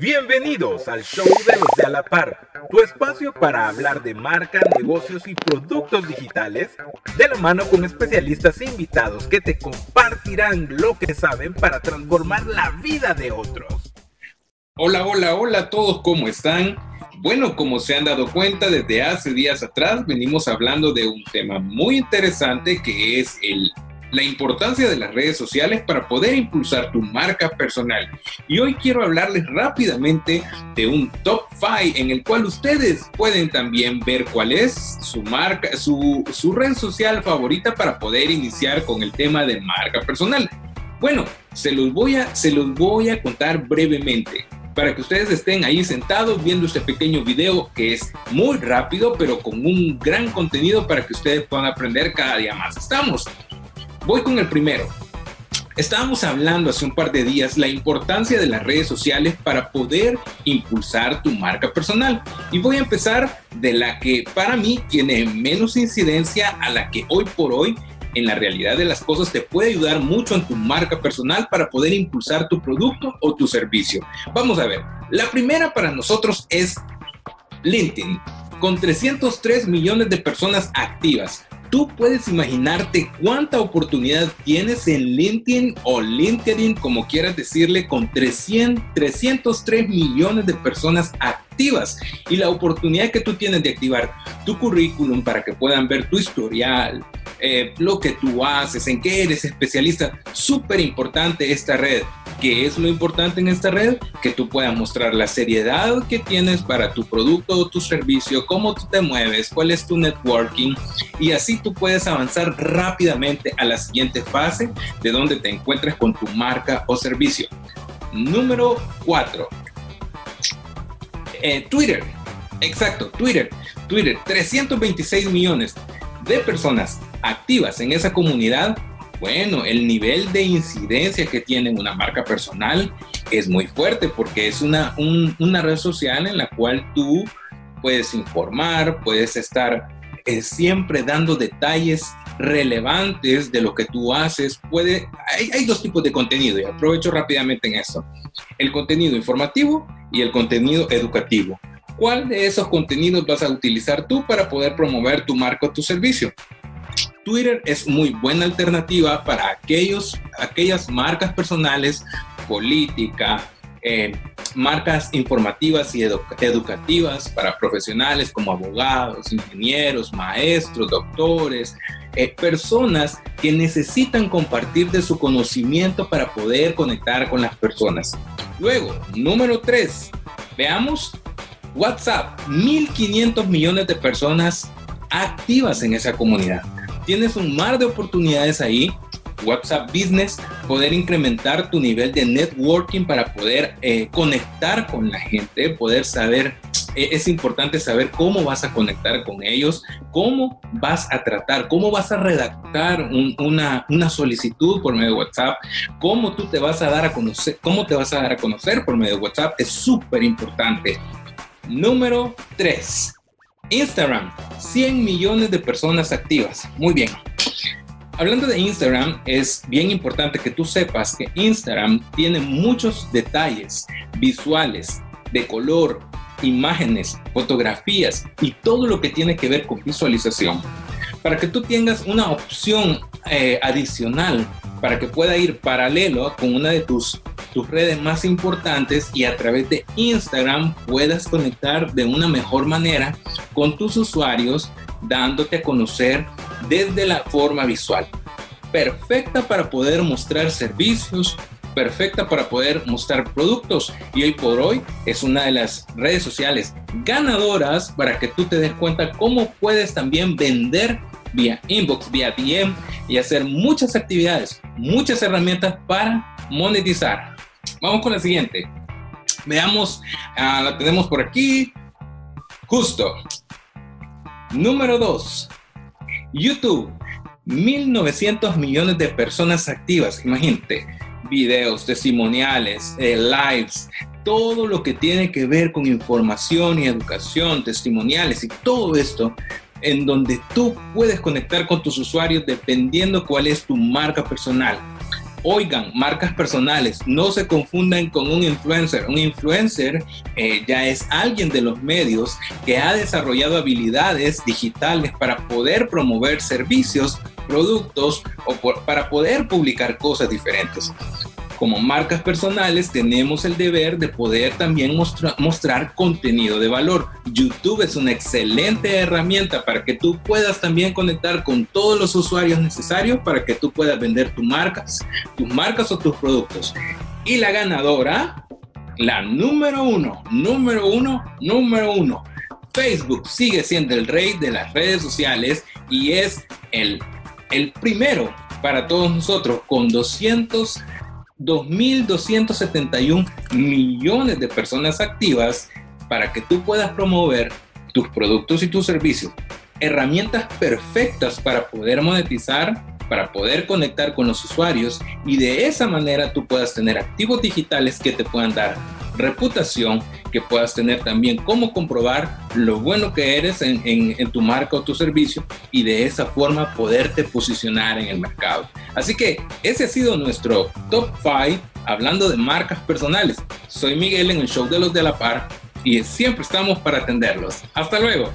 Bienvenidos al show de los de a la par, tu espacio para hablar de marca, negocios y productos digitales, de la mano con especialistas e invitados que te compartirán lo que saben para transformar la vida de otros. Hola, hola, hola a todos, ¿cómo están? Bueno, como se han dado cuenta, desde hace días atrás venimos hablando de un tema muy interesante que es el la importancia de las redes sociales para poder impulsar tu marca personal. Y hoy quiero hablarles rápidamente de un top 5 en el cual ustedes pueden también ver cuál es su marca, su, su red social favorita para poder iniciar con el tema de marca personal. Bueno, se los voy a, se los voy a contar brevemente para que ustedes estén ahí sentados viendo este pequeño video que es muy rápido, pero con un gran contenido para que ustedes puedan aprender cada día más. Estamos. Voy con el primero. Estábamos hablando hace un par de días la importancia de las redes sociales para poder impulsar tu marca personal. Y voy a empezar de la que para mí tiene menos incidencia a la que hoy por hoy en la realidad de las cosas te puede ayudar mucho en tu marca personal para poder impulsar tu producto o tu servicio. Vamos a ver, la primera para nosotros es LinkedIn, con 303 millones de personas activas. Tú puedes imaginarte cuánta oportunidad tienes en LinkedIn o LinkedIn, como quieras decirle, con 300, 303 millones de personas activas y la oportunidad que tú tienes de activar tu currículum para que puedan ver tu historial, eh, lo que tú haces, en qué eres especialista. Súper importante esta red. ¿Qué es lo importante en esta red? Que tú puedas mostrar la seriedad que tienes para tu producto o tu servicio, cómo tú te mueves, cuál es tu networking y así tú puedes avanzar rápidamente a la siguiente fase de donde te encuentres con tu marca o servicio. Número 4. Eh, Twitter. Exacto, Twitter. Twitter, 326 millones de personas activas en esa comunidad bueno, el nivel de incidencia que tiene una marca personal es muy fuerte porque es una, una red social en la cual tú puedes informar, puedes estar eh, siempre dando detalles relevantes de lo que tú haces. Puede, hay, dos tipos de contenido y aprovecho rápidamente en eso. El contenido informativo y el contenido educativo. ¿Cuál de esos contenidos vas a utilizar tú para poder promover tu marca o tu servicio? Twitter es muy buena alternativa para aquellos, aquellas marcas personales, política, eh, marcas informativas y educativas para profesionales como abogados, ingenieros, maestros, doctores, eh, personas que necesitan compartir de su conocimiento para poder conectar con las personas. Luego, número 3, veamos WhatsApp, 1.500 millones de personas activas en esa comunidad tienes un mar de oportunidades ahí. WhatsApp Business, poder incrementar tu nivel de networking para poder eh, conectar con la gente, poder saber, eh, es importante saber cómo vas a conectar con ellos, cómo vas a tratar, cómo vas a redactar una, una solicitud por medio de WhatsApp, cómo tú te vas a dar a conocer, cómo te vas a dar a conocer por medio de WhatsApp, es súper importante. Número 3 Instagram, 100 millones de personas activas. Muy bien. Hablando de Instagram, es bien importante que tú sepas que Instagram tiene muchos detalles visuales, de color, imágenes, fotografías y todo lo que tiene que ver con visualización. Para que tú tengas una opción eh, adicional, para que pueda ir paralelo con una de tus tus redes más importantes y a través de Instagram puedas conectar de una mejor manera con tus usuarios, dándote a conocer desde la forma visual. Perfecta para poder mostrar servicios, perfecta para poder mostrar productos y hoy por hoy es una de las redes sociales ganadoras para que tú te des cuenta cómo puedes también vender vía inbox, vía DM y hacer muchas actividades, muchas herramientas para monetizar. Vamos con la siguiente. Veamos, ah, la tenemos por aquí. Justo. Número 2. YouTube. 1.900 millones de personas activas. Imagínate. Videos, testimoniales, eh, lives, todo lo que tiene que ver con información y educación, testimoniales y todo esto en donde tú puedes conectar con tus usuarios dependiendo cuál es tu marca personal Oigan, marcas personales, no se confundan con un influencer. Un influencer eh, ya es alguien de los medios que ha desarrollado habilidades digitales para poder promover servicios, productos o para poder publicar cosas diferentes como marcas personales tenemos el deber de poder también mostrar contenido de valor. YouTube es una excelente herramienta para que tú puedas también conectar con todos los usuarios necesarios para que tú puedas vender tus marcas, tus marcas o tus productos. Y la ganadora, la número uno, número uno, número uno. Facebook sigue siendo el rey de las redes sociales y es el, el primero para todos nosotros con 200 2.271 millones de personas activas para que tú puedas promover tus productos y tus servicios. Herramientas perfectas para poder monetizar, para poder conectar con los usuarios y de esa manera tú puedas tener activos digitales que te puedan dar reputación, que puedas tener también cómo comprobar lo bueno que eres en, tu marca o tu servicio y de esa forma poderte posicionar en el mercado. Así que ese ha sido nuestro top 5 hablando de marcas personales. Soy Miguel en el show de los de la par y siempre estamos para atenderlos. Hasta luego.